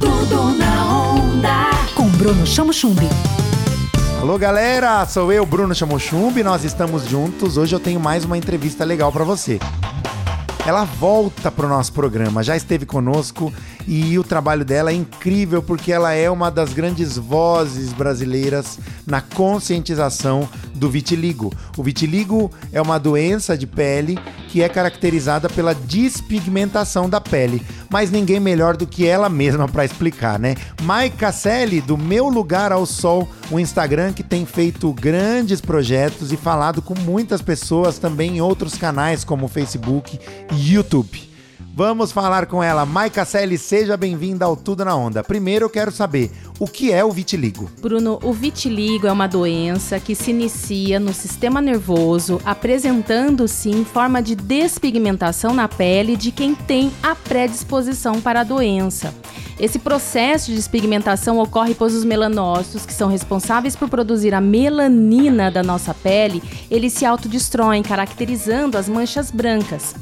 Tudo na onda. Com Bruno Chamo Chumbi. Alô galera, sou eu, Bruno Chamochumbi, nós estamos juntos. Hoje eu tenho mais uma entrevista legal para você. Ela volta pro nosso programa, já esteve conosco e o trabalho dela é incrível porque ela é uma das grandes vozes brasileiras na conscientização do vitiligo. O vitiligo é uma doença de pele que é caracterizada pela despigmentação da pele, mas ninguém melhor do que ela mesma para explicar, né? Mai Casselli, do Meu Lugar ao Sol, um Instagram que tem feito grandes projetos e falado com muitas pessoas também em outros canais como Facebook e YouTube. Vamos falar com ela. Maica Selle, seja bem-vinda ao Tudo na Onda. Primeiro eu quero saber, o que é o vitiligo? Bruno, o vitiligo é uma doença que se inicia no sistema nervoso, apresentando-se em forma de despigmentação na pele de quem tem a predisposição para a doença. Esse processo de despigmentação ocorre pois os melanócitos, que são responsáveis por produzir a melanina da nossa pele, eles se autodestroem, caracterizando as manchas brancas.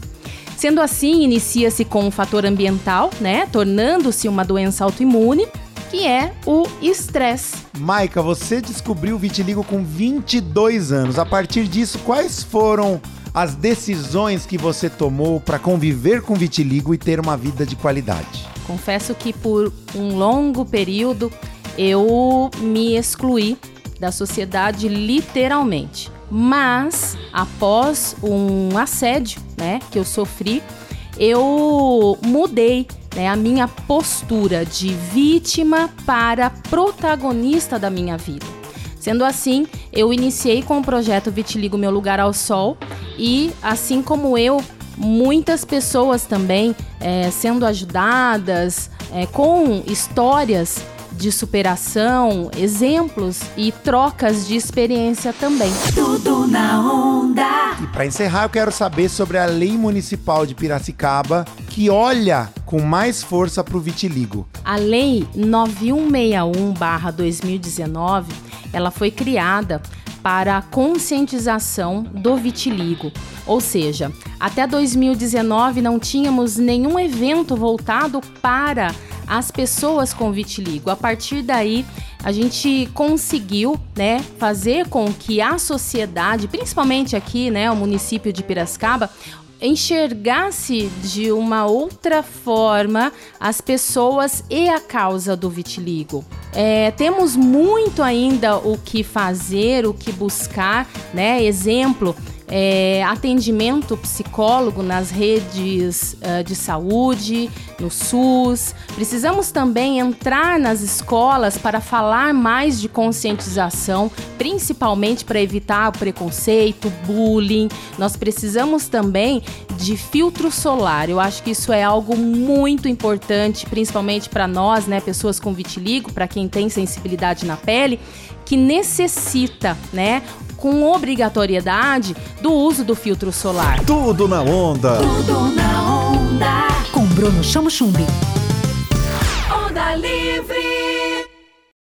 Sendo assim, inicia-se com um fator ambiental, né, tornando-se uma doença autoimune, que é o estresse. Maica, você descobriu o vitiligo com 22 anos. A partir disso, quais foram as decisões que você tomou para conviver com vitiligo e ter uma vida de qualidade? Confesso que por um longo período eu me excluí da sociedade literalmente. Mas após um assédio, né, que eu sofri, eu mudei né, a minha postura de vítima para protagonista da minha vida. Sendo assim, eu iniciei com o projeto Vitiligo Meu Lugar ao Sol e, assim como eu, muitas pessoas também é, sendo ajudadas é, com histórias de superação, exemplos e trocas de experiência também. Tudo na onda. E para encerrar, eu quero saber sobre a Lei Municipal de Piracicaba, que olha com mais força para o vitiligo. A Lei 9161/2019, ela foi criada para a conscientização do vitiligo. Ou seja, até 2019 não tínhamos nenhum evento voltado para as pessoas com vitiligo. A partir daí, a gente conseguiu, né, fazer com que a sociedade, principalmente aqui, né, o município de Piracicaba, enxergasse de uma outra forma as pessoas e a causa do vitiligo. É, temos muito ainda o que fazer, o que buscar, né? Exemplo, é, atendimento psicólogo nas redes uh, de saúde, no SUS. Precisamos também entrar nas escolas para falar mais de conscientização, principalmente para evitar o preconceito, bullying. Nós precisamos também de filtro solar. Eu acho que isso é algo muito importante, principalmente para nós, né, pessoas com vitiligo, para quem tem sensibilidade na pele, que necessita, né, com obrigatoriedade do uso do filtro solar. Tudo na onda. Tudo na onda. Com Bruno Chamo Chumbi. Onda livre.